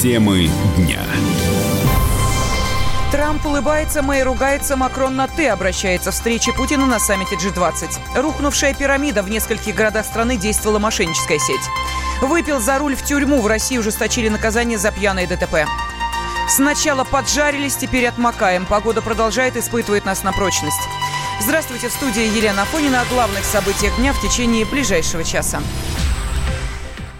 Темы дня. Трамп улыбается, Мэй ругается, Макрон на «ты» обращается. Встреча Путина на саммите G20. Рухнувшая пирамида. В нескольких городах страны действовала мошенническая сеть. Выпил за руль в тюрьму. В России ужесточили наказание за пьяное ДТП. Сначала поджарились, теперь отмокаем. Погода продолжает испытывать нас на прочность. Здравствуйте, в студии Елена Афонина о главных событиях дня в течение ближайшего часа.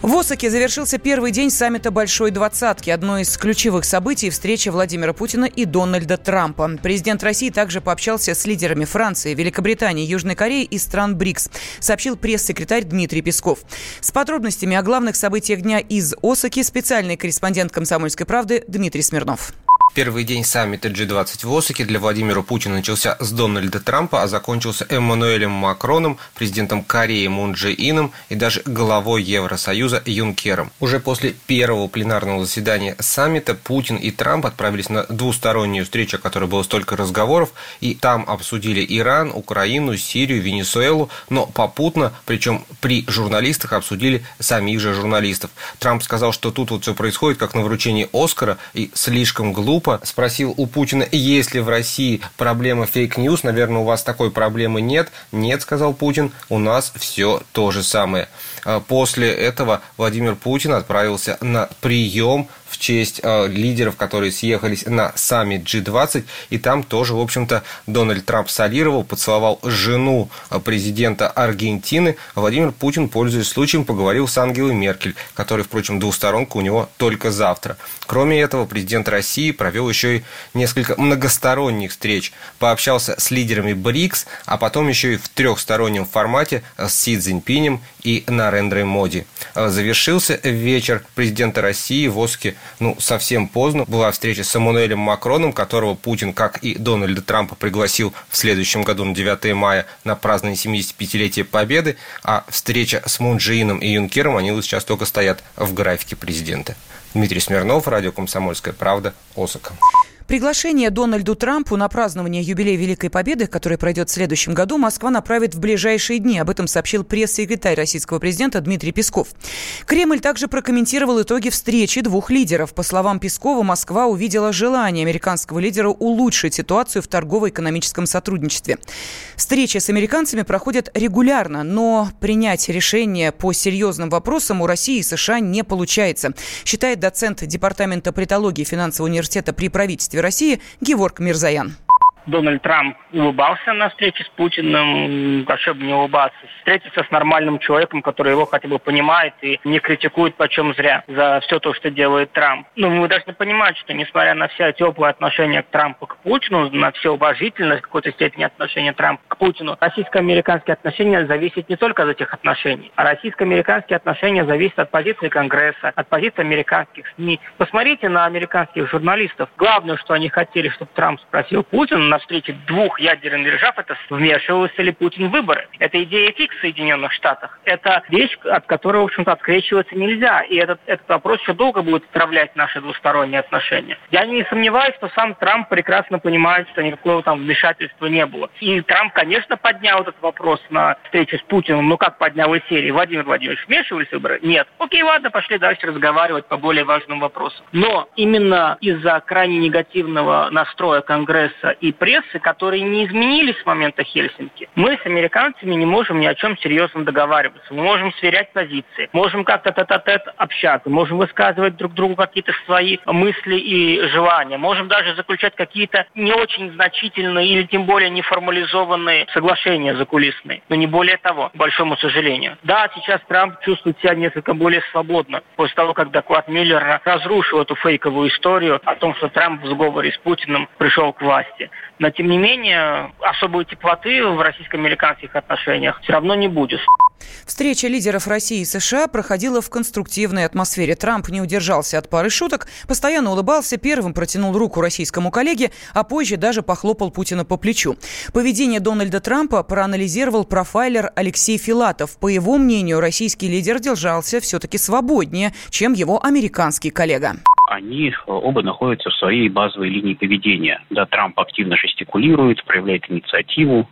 В Осаке завершился первый день саммита Большой Двадцатки. Одно из ключевых событий – встреча Владимира Путина и Дональда Трампа. Президент России также пообщался с лидерами Франции, Великобритании, Южной Кореи и стран БРИКС, сообщил пресс-секретарь Дмитрий Песков. С подробностями о главных событиях дня из Осаки специальный корреспондент «Комсомольской правды» Дмитрий Смирнов. Первый день саммита G20 в Осаке для Владимира Путина начался с Дональда Трампа, а закончился Эммануэлем Макроном, президентом Кореи Мун Джи Ином и даже главой Евросоюза Юнкером. Уже после первого пленарного заседания саммита Путин и Трамп отправились на двустороннюю встречу, о которой было столько разговоров, и там обсудили Иран, Украину, Сирию, Венесуэлу, но попутно, причем при журналистах обсудили самих же журналистов. Трамп сказал, что тут вот все происходит как на вручении Оскара и слишком глупо, Трамп спросил у Путина, есть ли в России проблема fake news. Наверное, у вас такой проблемы нет. Нет, сказал Путин, у нас все то же самое. А после этого Владимир Путин отправился на прием в честь э, лидеров, которые съехались на саммит G20. И там тоже, в общем-то, Дональд Трамп солировал, поцеловал жену э, президента Аргентины. Владимир Путин, пользуясь случаем, поговорил с Ангелой Меркель, которая, впрочем, двусторонка у него только завтра. Кроме этого, президент России провел еще и несколько многосторонних встреч. Пообщался с лидерами БРИКС, а потом еще и в трехстороннем формате с Си Цзиньпинем и Нарендрой Моди. Завершился вечер президента России в Оске ну, совсем поздно. Была встреча с Эммануэлем Макроном, которого Путин, как и Дональда Трампа, пригласил в следующем году на 9 мая на празднование 75-летия Победы, а встреча с Мун Джиином и Юнкером, они вот сейчас только стоят в графике президента. Дмитрий Смирнов, радио «Комсомольская правда», Осака. Приглашение Дональду Трампу на празднование юбилея Великой Победы, который пройдет в следующем году, Москва направит в ближайшие дни. Об этом сообщил пресс-секретарь российского президента Дмитрий Песков. Кремль также прокомментировал итоги встречи двух лидеров. По словам Пескова, Москва увидела желание американского лидера улучшить ситуацию в торгово-экономическом сотрудничестве. Встречи с американцами проходят регулярно, но принять решение по серьезным вопросам у России и США не получается, считает доцент Департамента политологии финансового университета при правительстве России Геворг Мирзаян. Дональд Трамп улыбался на встрече с Путиным, особо не улыбаться, встретиться с нормальным человеком, который его хотя бы понимает и не критикует почем зря за все то, что делает Трамп. Ну, мы должны понимать, что несмотря на все теплое отношение к Трампу к Путину, на все уважительность какой-то степени отношения Трампа к Путину, российско-американские отношения зависят не только от этих отношений, а российско-американские отношения зависят от позиции Конгресса, от позиции американских СМИ. Посмотрите на американских журналистов. Главное, что они хотели, чтобы Трамп спросил Путина на встрече двух ядерных держав, это вмешивался ли Путин в выборы. Это идея фикс в Соединенных Штатах. Это вещь, от которой, в общем-то, открещиваться нельзя. И этот, этот вопрос еще долго будет отравлять наши двусторонние отношения. Я не сомневаюсь, что сам Трамп прекрасно понимает, что никакого там вмешательства не было. И Трамп, конечно, поднял этот вопрос на встрече с Путиным. Ну как поднял из серии? Владимир Владимирович, вмешивались в выборы? Нет. Окей, ладно, пошли дальше разговаривать по более важным вопросам. Но именно из-за крайне негативного настроя Конгресса и прессы, которые не изменились с момента Хельсинки, мы с американцами не можем ни о чем серьезно договариваться. Мы можем сверять позиции, можем как-то тет-а-тет общаться, можем высказывать друг другу какие-то свои мысли и желания, можем даже заключать какие-то не очень значительные или тем более неформализованные соглашения закулисные, но не более того, к большому сожалению. Да, сейчас Трамп чувствует себя несколько более свободно после того, как доклад Миллера разрушил эту фейковую историю о том, что Трамп в сговоре с Путиным пришел к власти. Но, тем не менее, особой теплоты в российско-американских отношениях все равно не будет. Встреча лидеров России и США проходила в конструктивной атмосфере. Трамп не удержался от пары шуток, постоянно улыбался, первым протянул руку российскому коллеге, а позже даже похлопал Путина по плечу. Поведение Дональда Трампа проанализировал профайлер Алексей Филатов. По его мнению, российский лидер держался все-таки свободнее, чем его американский коллега они э, оба находятся в своей базовой линии поведения. Да, Трамп активно жестикулирует, проявляет инициативу,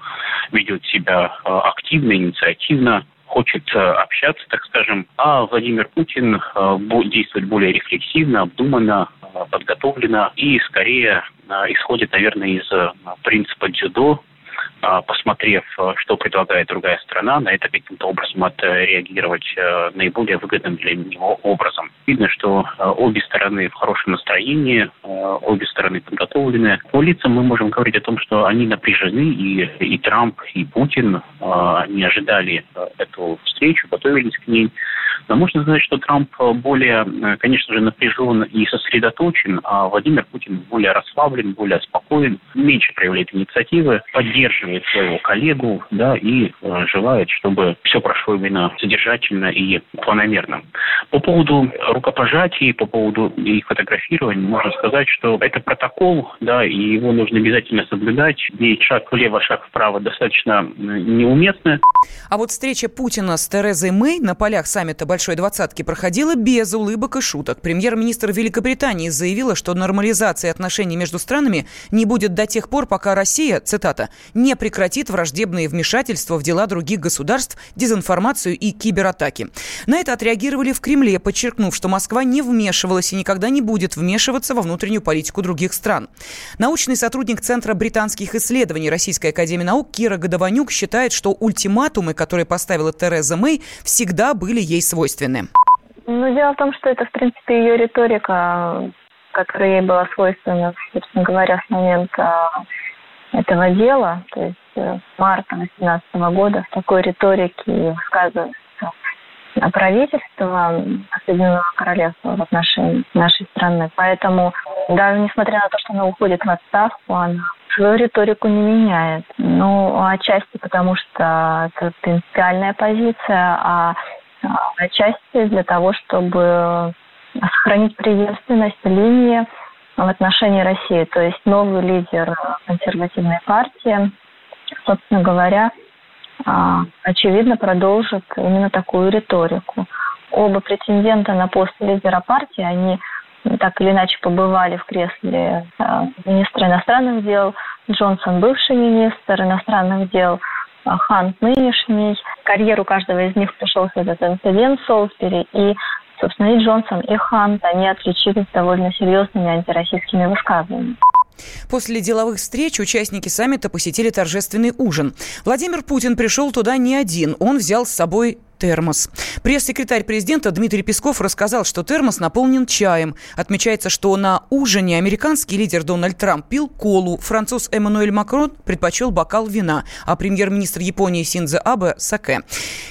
ведет себя э, активно, инициативно, хочет общаться, так скажем, а Владимир Путин действует более рефлексивно, обдуманно, подготовлено и скорее исходит, наверное, из принципа дзюдо, посмотрев, э, что предлагает другая страна, на это каким-то образом отреагировать э, наиболее выгодным для него образом. Видно, что э, обе стороны в хорошем настроении, обе стороны подготовлены. По лицам мы можем говорить о том, что они напряжены, и, и Трамп, и Путин, они ожидали эту встречу, готовились к ней. Но можно сказать, что Трамп более, конечно же, напряжен и сосредоточен, а Владимир Путин более расслаблен, более спокоен, меньше проявляет инициативы, поддерживает своего коллегу, да, и э, желает, чтобы все прошло именно содержательно и планомерно. По поводу рукопожатий, по поводу их фотографирования, можно сказать, что это протокол, да, и его нужно обязательно соблюдать. И шаг влево, шаг вправо достаточно неуместно. А вот встреча Путина с Терезой Мэй на полях саммита Большой Двадцатки проходила без улыбок и шуток. Премьер-министр Великобритании заявила, что нормализация отношений между странами не будет до тех пор, пока Россия, цитата, не прекратит враждебные вмешательства в дела других государств, дезинформацию и кибератаки. На это отреагировали в Кремле, подчеркнув, что Москва не вмешивалась и никогда не будет вмешиваться во внутреннюю политику других стран. Научный сотрудник Центра британских исследований Российской академии наук Кира Годованюк считает, что ультиматумы, которые поставила Тереза Мэй, всегда были ей свойственны. Ну, дело в том, что это, в принципе, ее риторика, которая ей была свойственна, собственно говоря, с момента этого дела, то есть э, с марта 2018 года в такой риторике высказывается правительство Соединенного Королевства в отношении нашей страны. Поэтому даже несмотря на то, что она уходит в отставку, она свою риторику не меняет. Ну, отчасти потому, что это принципиальная позиция, а, а отчасти для того, чтобы сохранить преемственность линии в отношении России. То есть новый лидер консервативной партии, собственно говоря, а, очевидно продолжит именно такую риторику. Оба претендента на пост лидера партии, они так или иначе побывали в кресле а, министра иностранных дел. Джонсон бывший министр иностранных дел, а, Хант нынешний. Карьеру каждого из них пришелся этот инцидент в Солсбери. И Собственно, и Джонсон, и Хант, они отличились довольно серьезными антироссийскими высказываниями. После деловых встреч участники саммита посетили торжественный ужин. Владимир Путин пришел туда не один. Он взял с собой термос. Пресс-секретарь президента Дмитрий Песков рассказал, что термос наполнен чаем. Отмечается, что на ужине американский лидер Дональд Трамп пил колу, француз Эммануэль Макрон предпочел бокал вина, а премьер-министр Японии Синдзо Абе – саке.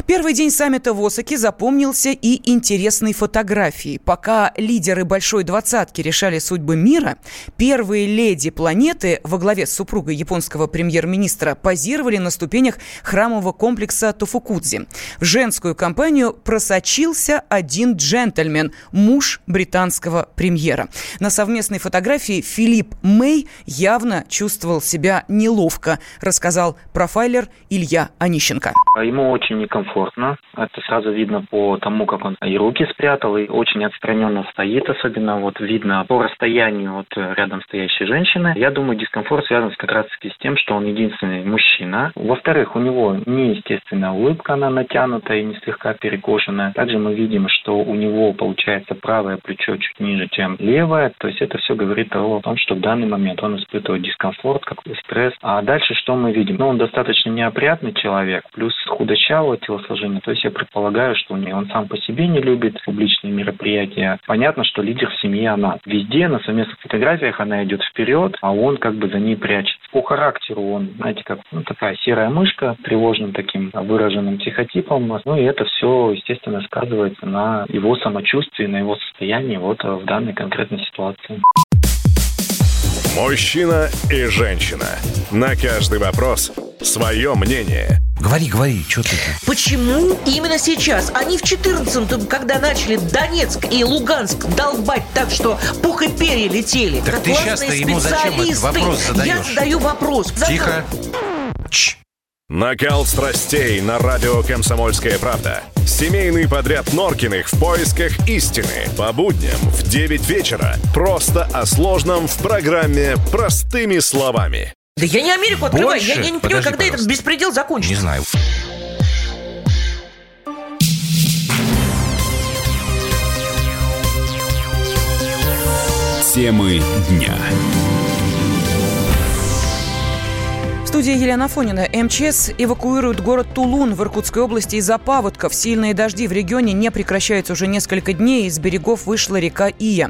Первый день саммита в Осаке запомнился и интересной фотографией. Пока лидеры Большой Двадцатки решали судьбы мира, первые леди планеты во главе с супругой японского премьер-министра позировали на ступенях храмового комплекса Тофукудзи. В женском британскую компанию просочился один джентльмен, муж британского премьера. На совместной фотографии Филипп Мэй явно чувствовал себя неловко, рассказал профайлер Илья Онищенко. Ему очень некомфортно. Это сразу видно по тому, как он и руки спрятал, и очень отстраненно стоит, особенно вот видно по расстоянию от рядом стоящей женщины. Я думаю, дискомфорт связан как раз-таки с тем, что он единственный мужчина. Во-вторых, у него неестественная улыбка, она натянутая, не слегка перекошенная. Также мы видим, что у него получается правое плечо чуть ниже, чем левое. То есть это все говорит о том, что в данный момент он испытывает дискомфорт, какой стресс. А дальше что мы видим? Ну, он достаточно неопрятный человек, плюс худощавое телосложение. То есть я предполагаю, что он сам по себе не любит публичные мероприятия. Понятно, что лидер в семье она. Везде на совместных фотографиях она идет вперед, а он как бы за ней прячется. По характеру он, знаете, как ну, такая серая мышка, тревожным таким выраженным психотипом. Ну и это все, естественно, сказывается на его самочувствии, на его состоянии вот в данной конкретной ситуации. Мужчина и женщина. На каждый вопрос свое мнение. Говори, говори, что ты? Почему именно сейчас? Они в 14-м, когда начали Донецк и Луганск долбать так, что пух и перья летели. Так ты сейчас-то ему зачем этот вопрос задаешь? Я задаю вопрос. Тихо. Чш. Накал страстей на радио «Комсомольская правда». Семейный подряд Норкиных в поисках истины. По будням в 9 вечера. Просто о сложном в программе «Простыми словами». Да я не Америку открываю, Больше? я, я не понимаю, Подожди, когда пожалуйста. этот беспредел закончится. Не знаю. Темы дня студии Елена Фонина. МЧС эвакуирует город Тулун в Иркутской области из-за паводков. Сильные дожди в регионе не прекращаются уже несколько дней. Из берегов вышла река Ия.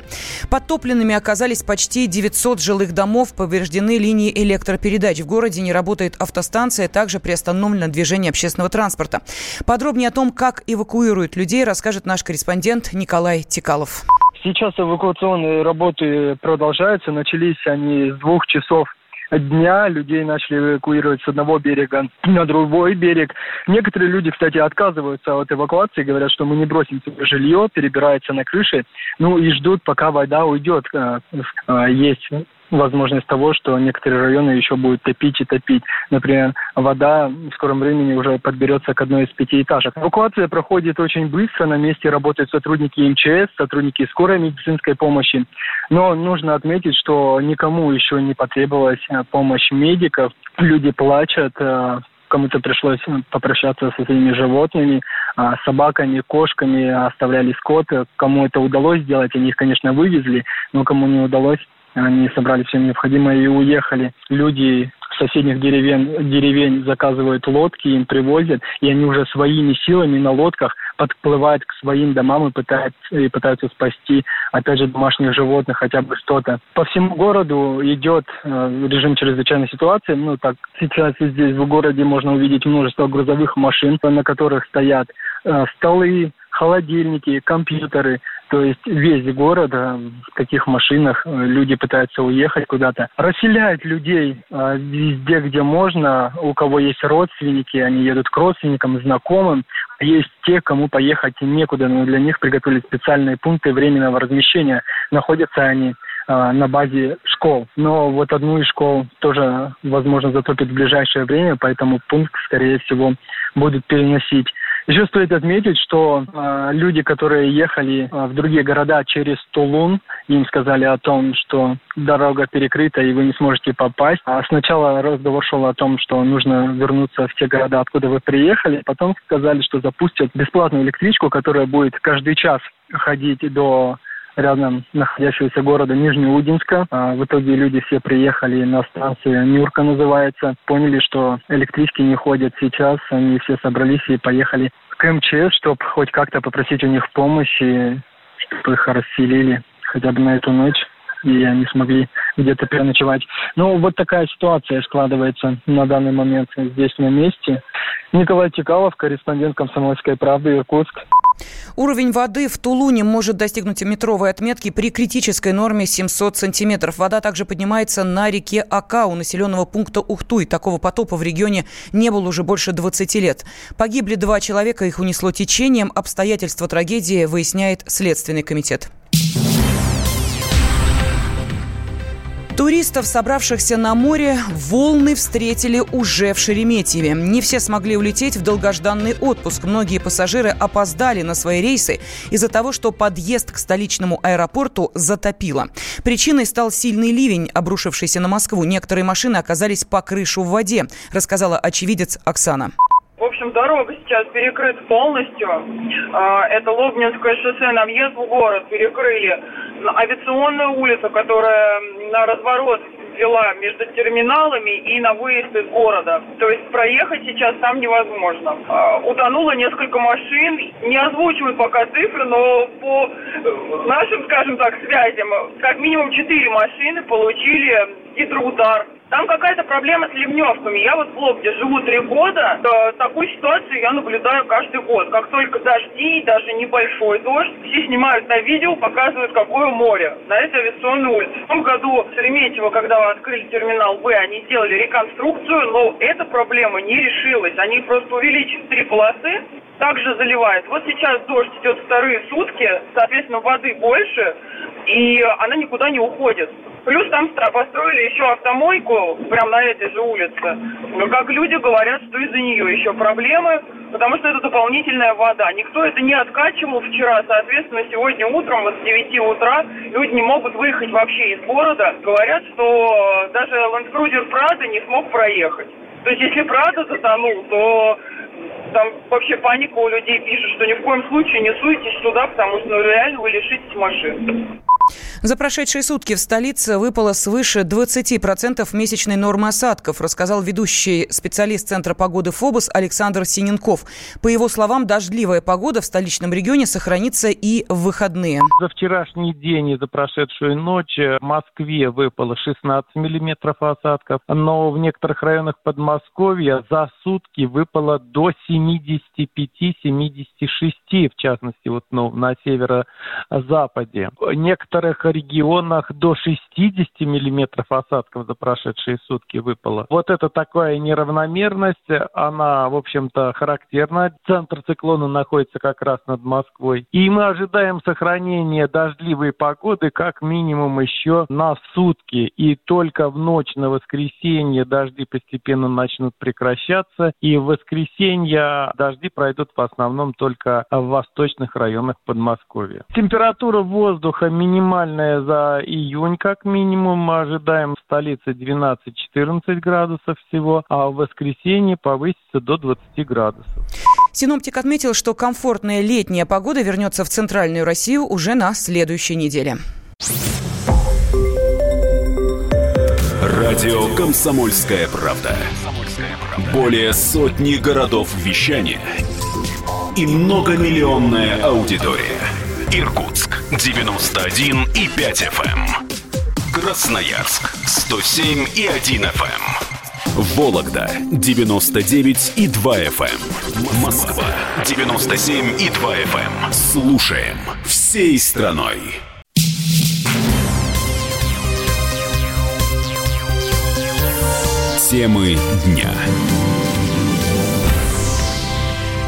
Подтопленными оказались почти 900 жилых домов. Повреждены линии электропередач. В городе не работает автостанция. Также приостановлено движение общественного транспорта. Подробнее о том, как эвакуируют людей, расскажет наш корреспондент Николай Тикалов. Сейчас эвакуационные работы продолжаются. Начались они с двух часов дня людей начали эвакуировать с одного берега на другой берег. Некоторые люди, кстати, отказываются от эвакуации, говорят, что мы не бросим свое жилье, перебираются на крыши, ну и ждут, пока вода уйдет. Э, э, есть возможность того, что некоторые районы еще будут топить и топить. Например, вода в скором времени уже подберется к одной из пятиэтажек. Эвакуация проходит очень быстро. На месте работают сотрудники МЧС, сотрудники скорой медицинской помощи. Но нужно отметить, что никому еще не потребовалась э, помощь медиков. Люди плачут, э, кому-то пришлось попрощаться со своими животными, а, собаками, кошками, оставляли скот. Кому это удалось сделать, они их, конечно, вывезли, но кому не удалось, они собрали все необходимое и уехали. Люди соседних деревень, деревень заказывают лодки, им привозят, и они уже своими силами на лодках подплывают к своим домам и пытаются, и пытаются спасти, опять же, домашних животных, хотя бы что-то. По всему городу идет э, режим чрезвычайной ситуации. Ну, так, сейчас здесь в городе можно увидеть множество грузовых машин, на которых стоят столы, холодильники, компьютеры, то есть весь город э, в таких машинах э, люди пытаются уехать куда-то. Расселяют людей э, везде, где можно. У кого есть родственники, они едут к родственникам, знакомым. Есть те, кому поехать некуда, но для них приготовили специальные пункты временного размещения. Находятся они на базе школ. Но вот одну из школ тоже, возможно, затопит в ближайшее время, поэтому пункт, скорее всего, будут переносить. Еще стоит отметить, что э, люди, которые ехали э, в другие города через Тулун, им сказали о том, что дорога перекрыта и вы не сможете попасть. А сначала разговор шел о том, что нужно вернуться в те города, откуда вы приехали. Потом сказали, что запустят бесплатную электричку, которая будет каждый час ходить до рядом находящегося города Нижнеудинска. А в итоге люди все приехали на станцию Нюрка называется. Поняли, что электрички не ходят сейчас. Они все собрались и поехали к МЧС, чтобы хоть как-то попросить у них помощи, чтобы их расселили хотя бы на эту ночь и они смогли где-то переночевать. Ну, вот такая ситуация складывается на данный момент здесь на месте. Николай Тикалов, корреспондент «Комсомольской правды», Иркутск. Уровень воды в Тулуне может достигнуть метровой отметки при критической норме 700 сантиметров. Вода также поднимается на реке Ака у населенного пункта Ухтуй. Такого потопа в регионе не было уже больше 20 лет. Погибли два человека, их унесло течением. Обстоятельства трагедии выясняет Следственный комитет. Туристов, собравшихся на море, волны встретили уже в Шереметьеве. Не все смогли улететь в долгожданный отпуск. Многие пассажиры опоздали на свои рейсы из-за того, что подъезд к столичному аэропорту затопило. Причиной стал сильный ливень, обрушившийся на Москву. Некоторые машины оказались по крышу в воде, рассказала очевидец Оксана. В общем, дорога сейчас перекрыта полностью. А, это Лобнинское шоссе на въезд в город перекрыли авиационная улица, которая на разворот вела между терминалами и на выезд из города. То есть проехать сейчас там невозможно. А, утонуло несколько машин. Не озвучиваю пока цифры, но по нашим, скажем так, связям, как минимум четыре машины получили гидроудар там какая-то проблема с ливневками. Я вот в Лобде живу три года. Такую ситуацию я наблюдаю каждый год. Как только дожди, даже небольшой дождь, все снимают на видео, показывают, какое море на этой авиационной улице. В том году в Шереметьево, когда открыли терминал Б, они сделали реконструкцию, но эта проблема не решилась. Они просто увеличили три полосы, также заливает. Вот сейчас дождь идет вторые сутки, соответственно, воды больше, и она никуда не уходит. Плюс там построили еще автомойку прямо на этой же улице. Но как люди говорят, что из-за нее еще проблемы, потому что это дополнительная вода. Никто это не откачивал вчера, соответственно, сегодня утром, вот с 9 утра, люди не могут выехать вообще из города. Говорят, что даже Land Prado не смог проехать. То есть, если Прада затонул, то там вообще паника у людей пишет, что ни в коем случае не суетесь сюда, потому что ну, реально вы лишитесь машин. За прошедшие сутки в столице выпало свыше 20% месячной нормы осадков, рассказал ведущий специалист Центра погоды ФОБОС Александр Синенков. По его словам, дождливая погода в столичном регионе сохранится и в выходные. За вчерашний день и за прошедшую ночь в Москве выпало 16 миллиметров осадков, но в некоторых районах Подмосковья за сутки выпало до 75-76, в частности, вот ну, на северо-западе. В некоторых регионах до 60 миллиметров осадков за прошедшие сутки выпало. Вот это такая неравномерность, она, в общем-то, характерна. Центр циклона находится как раз над Москвой. И мы ожидаем сохранения дождливой погоды как минимум еще на сутки. И только в ночь на воскресенье дожди постепенно начнут прекращаться. И в воскресенье дожди пройдут в основном только в восточных районах Подмосковья. Температура воздуха минимальная минимальная за июнь как минимум. Мы ожидаем в столице 12-14 градусов всего, а в воскресенье повысится до 20 градусов. Синоптик отметил, что комфортная летняя погода вернется в центральную Россию уже на следующей неделе. Радио «Комсомольская правда». Более сотни городов вещания и многомиллионная аудитория. Иркутск 91 и 5 FM. Эм. Красноярск 107 и 1 FM. Эм. Вологда 99 и 2 FM. Эм. Москва 97 и 2 FM. Слушаем всей страной. Темы дня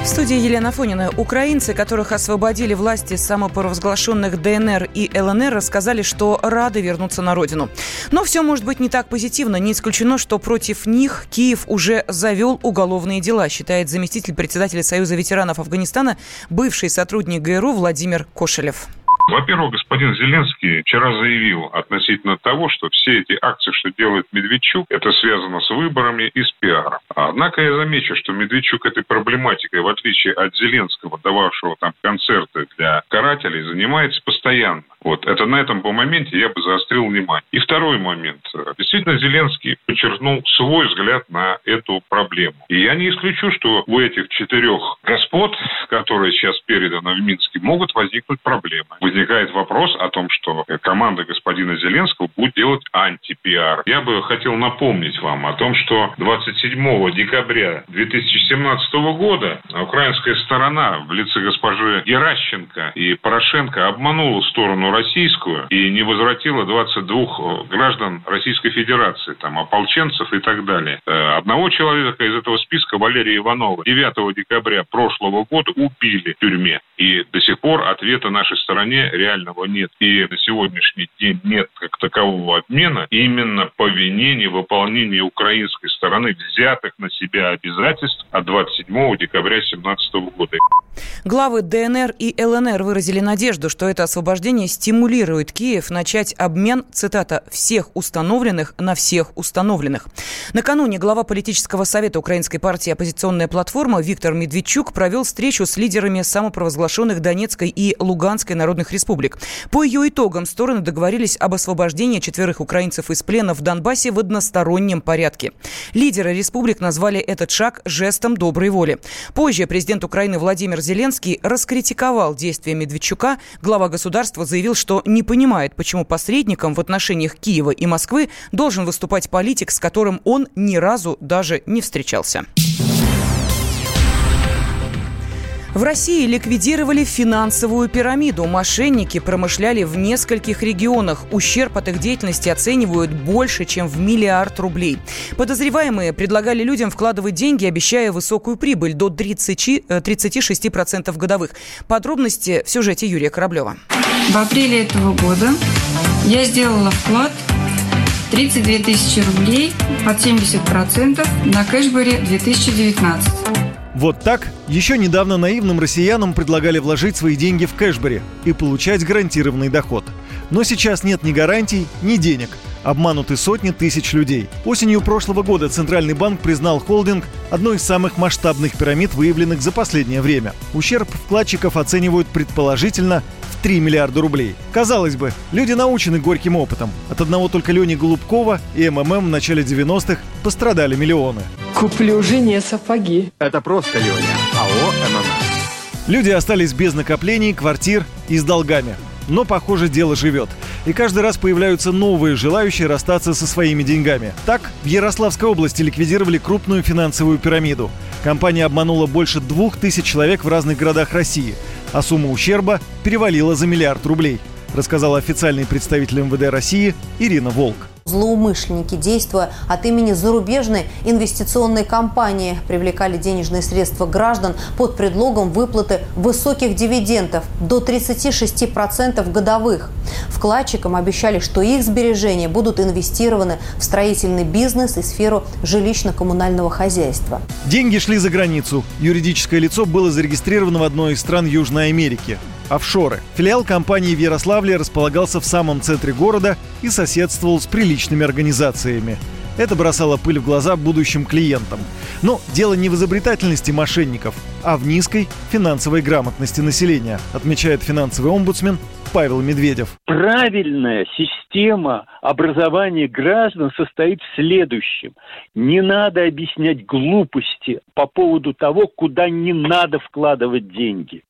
студии Елена Фонина. Украинцы, которых освободили власти самопровозглашенных ДНР и ЛНР, рассказали, что рады вернуться на родину. Но все может быть не так позитивно. Не исключено, что против них Киев уже завел уголовные дела, считает заместитель председателя Союза ветеранов Афганистана, бывший сотрудник ГРУ Владимир Кошелев. Во-первых, господин Зеленский вчера заявил относительно того, что все эти акции, что делает Медведчук, это связано с выборами и с пиаром. Однако я замечу, что Медведчук этой проблематикой, в отличие от Зеленского, дававшего там концерты для карателей, занимается постоянно. Вот, это на этом по моменте я бы заострил внимание. И второй момент. Действительно, Зеленский подчеркнул свой взгляд на эту проблему. И я не исключу, что у этих четырех господ, которые сейчас переданы в Минске, могут возникнуть проблемы. Возникает вопрос о том, что команда господина Зеленского будет делать антипиар. Я бы хотел напомнить вам о том, что 27 декабря 2017 года украинская сторона в лице госпожи Геращенко и Порошенко обманула сторону российскую и не возвратила 22 э, граждан Российской Федерации, там, ополченцев и так далее. Э, одного человека из этого списка, Валерия Иванова, 9 декабря прошлого года убили в тюрьме. И до сих пор ответа нашей стороне реального нет. И на сегодняшний день нет как такового обмена именно по вине невыполнения украинской стороны взятых на себя обязательств от 27 декабря 2017 года. Главы ДНР и ЛНР выразили надежду, что это освобождение стимулирует Киев начать обмен, цитата, «всех установленных на всех установленных». Накануне глава политического совета Украинской партии «Оппозиционная платформа» Виктор Медведчук провел встречу с лидерами самопровозглашенных Донецкой и Луганской народных республик. По ее итогам стороны договорились об освобождении четверых украинцев из плена в Донбассе в одностороннем порядке. Лидеры республик назвали этот шаг жестом доброй воли. Позже президент Украины Владимир Зеленский раскритиковал действия Медведчука. Глава государства заявил, что не понимает, почему посредником в отношениях Киева и Москвы должен выступать политик, с которым он ни разу даже не встречался. В России ликвидировали финансовую пирамиду. Мошенники промышляли в нескольких регионах. Ущерб от их деятельности оценивают больше, чем в миллиард рублей. Подозреваемые предлагали людям вкладывать деньги, обещая высокую прибыль до 30, 36% э, годовых. Подробности в сюжете Юрия Кораблева. В апреле этого года я сделала вклад 32 тысячи рублей под 70% на кэшбэре 2019. Вот так еще недавно наивным россиянам предлагали вложить свои деньги в кэшбэре и получать гарантированный доход. Но сейчас нет ни гарантий, ни денег. Обмануты сотни тысяч людей. Осенью прошлого года Центральный банк признал холдинг одной из самых масштабных пирамид, выявленных за последнее время. Ущерб вкладчиков оценивают предположительно 3 миллиарда рублей. Казалось бы, люди научены горьким опытом. От одного только Лени Голубкова и МММ в начале 90-х пострадали миллионы. Куплю жене сапоги. Это просто Леня. АО МММ. Люди остались без накоплений, квартир и с долгами. Но, похоже, дело живет. И каждый раз появляются новые желающие расстаться со своими деньгами. Так, в Ярославской области ликвидировали крупную финансовую пирамиду. Компания обманула больше двух тысяч человек в разных городах России, а сумма ущерба перевалила за миллиард рублей, рассказал официальный представитель МВД России Ирина Волк. Злоумышленники, действуя от имени зарубежной инвестиционной компании, привлекали денежные средства граждан под предлогом выплаты высоких дивидендов до 36% годовых. Вкладчикам обещали, что их сбережения будут инвестированы в строительный бизнес и сферу жилищно-коммунального хозяйства. Деньги шли за границу. Юридическое лицо было зарегистрировано в одной из стран Южной Америки офшоры. Филиал компании в Ярославле располагался в самом центре города и соседствовал с приличными организациями. Это бросало пыль в глаза будущим клиентам. Но дело не в изобретательности мошенников, а в низкой финансовой грамотности населения, отмечает финансовый омбудсмен Павел Медведев. Правильная система образования граждан состоит в следующем. Не надо объяснять глупости по поводу того, куда не надо вкладывать деньги.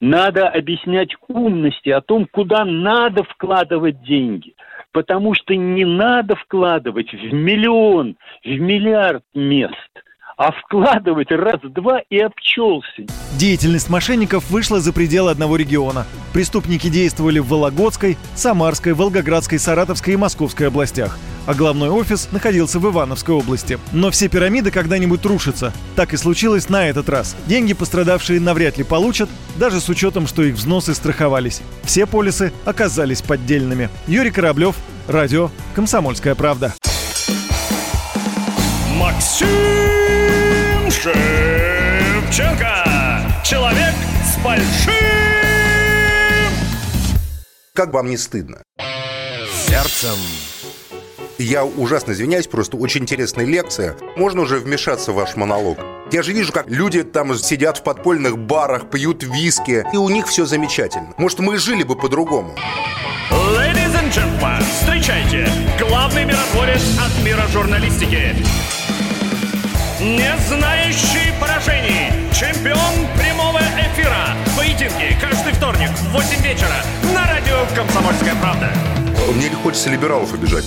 Надо объяснять умности о том, куда надо вкладывать деньги. Потому что не надо вкладывать в миллион, в миллиард мест – а вкладывать раз-два и обчелся. Деятельность мошенников вышла за пределы одного региона. Преступники действовали в Вологодской, Самарской, Волгоградской, Саратовской и Московской областях – а главной офис находился в Ивановской области. Но все пирамиды когда-нибудь рушатся. Так и случилось на этот раз. Деньги пострадавшие навряд ли получат, даже с учетом, что их взносы страховались. Все полисы оказались поддельными. Юрий Кораблев, радио «Комсомольская правда». Максим Шевченко. Человек с большим... Как вам не стыдно? Сердцем я ужасно извиняюсь, просто очень интересная лекция. Можно уже вмешаться в ваш монолог? Я же вижу, как люди там сидят в подпольных барах, пьют виски, и у них все замечательно. Может, мы жили бы по-другому? Ladies and gentlemen, встречайте, главный миротворец от мира журналистики. Не знающий поражений, чемпион прямого эфира. Поединки каждый вторник в 8 вечера на радио «Комсомольская правда». Мне не хочется либералов обижать.